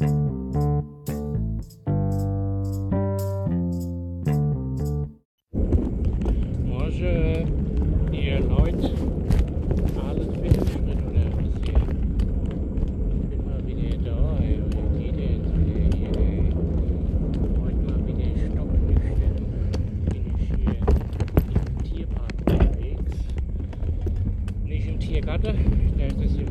Może ihr Leute alles mitnehmen oder was hier? Ich bin mal wieder da. Heute mal wieder stocknüchtern bin ich hier im Tierpark unterwegs. Nicht im Tiergarten, da ist es hier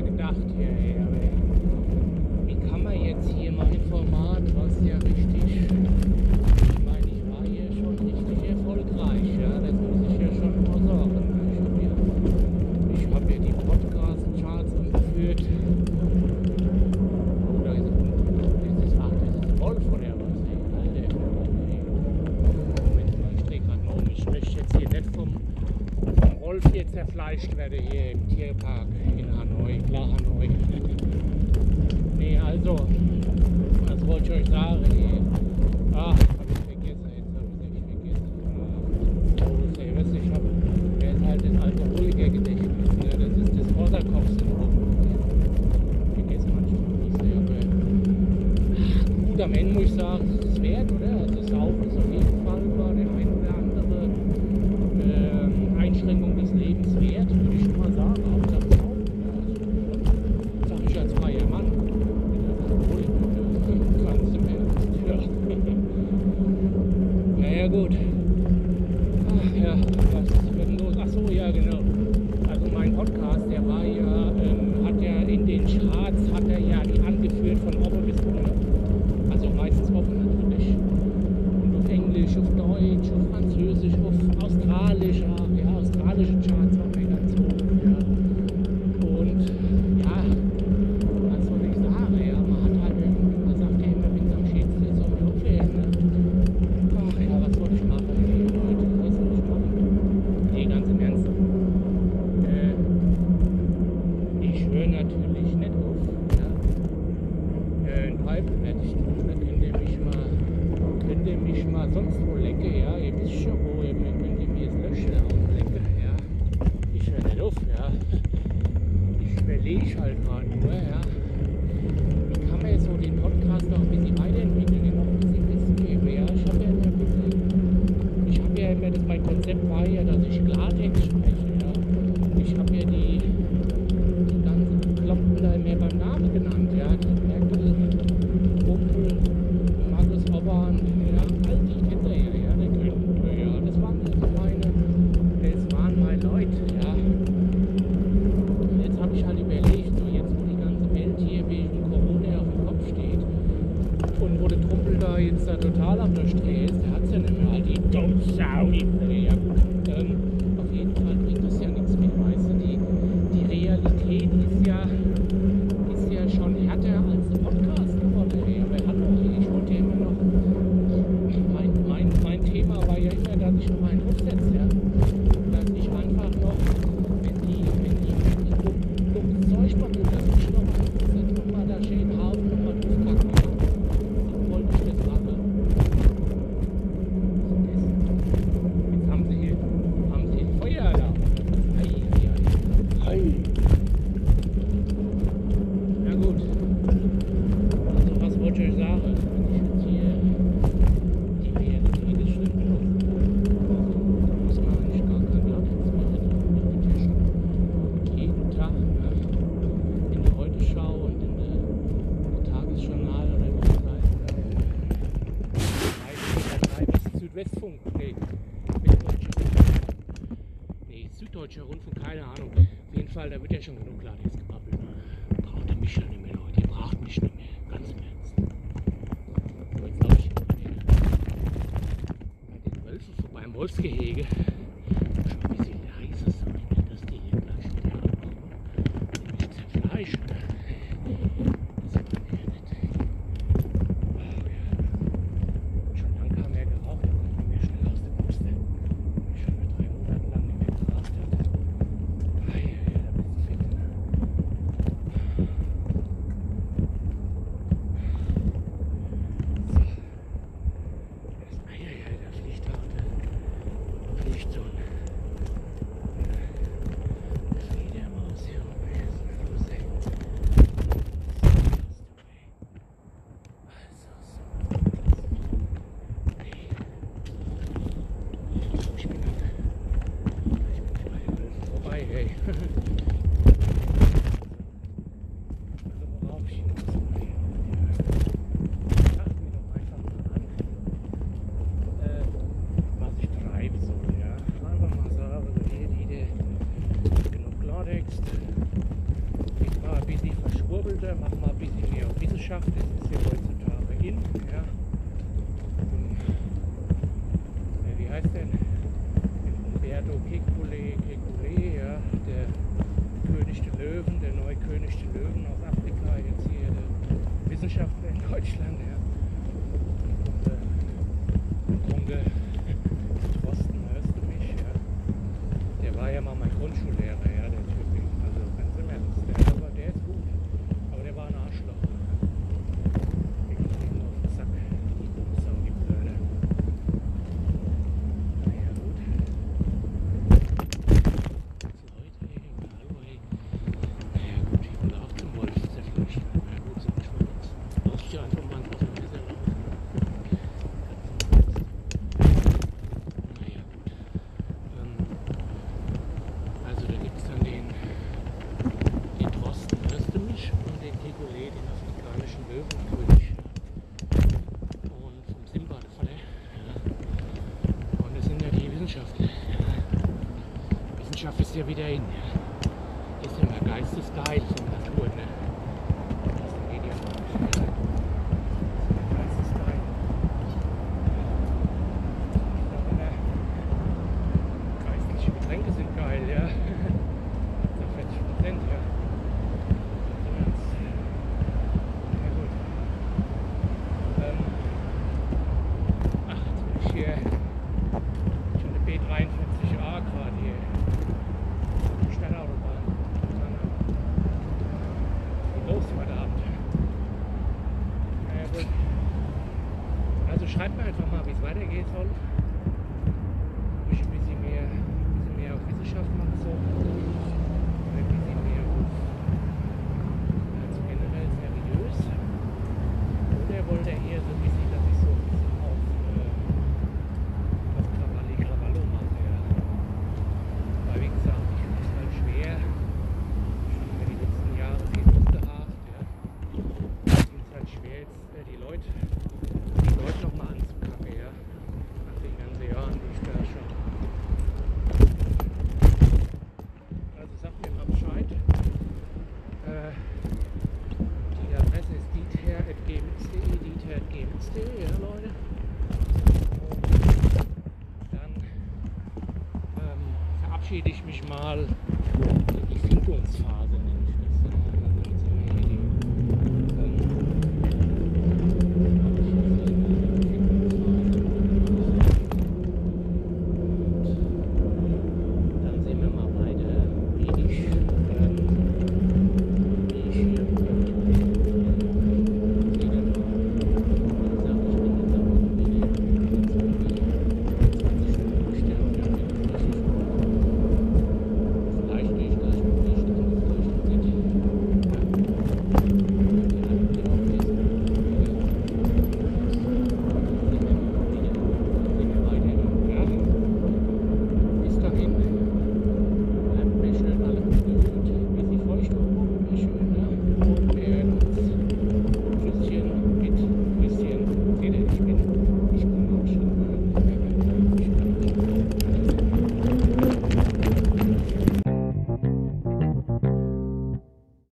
gedacht hier, ey. zerfleischt werde hier im Tierpark in Hanoi, La Hanoi. nee, also, was wollte ich euch sagen? Ey? Ach, hab ich vergessen, jetzt hab ich nicht vergessen. Äh, oh, ich hab, wer ist halt das Alkoholiker-Gedächtnis? Ne? Das ist das Wasserkopfsyndrom. Ich vergesse manchmal nicht selber. Ah, Gut, am Ende muss ich sagen, es ist wert, oder? Also, sauber. Deutsch auf Französisch, auf Australisch, ja, australische Charts war mega. Ja. Und ja, was soll ich sagen? Ja, man hat halt, man sagt ja immer, wenn es am schönsten ist, soll man ne. Ach ja, was soll ich machen? Leute, was soll ich machen? Nee, ganz im Ernst. Äh, ich höre natürlich. Fußball, da wird ja schon genug Klartext gebabbelt. Braucht ihr mich schon nicht mehr, Leute. Ihr braucht mich nicht mehr. Ganz im Ernst. Und jetzt laufe ich bei den Wölfen vorbei, im Wolfsgehege. geschafft. Es ist ja heutzutage in. Ja. Und, äh, wie heißt denn? Umberto Kekule, Kekule, ja, der König der Löwen, der neue König der Löwen aus Afrika, jetzt hier der Wissenschaftler in Deutschland. Ja. Grunde äh, Thorsten, hörst du mich? Ja? Der war ja mal mein Grundschullehrer. müsst ihr wieder hin. Ist ja mal geistesgeil, so Natur, ne? Das geht ja geistesgeil. Geistliche Getränke sind geil, ja. Nach 40 Prozent, ja. Ähm, ach, jetzt bin ich hier schon eine B43A gerade. hall ähm, verabschiede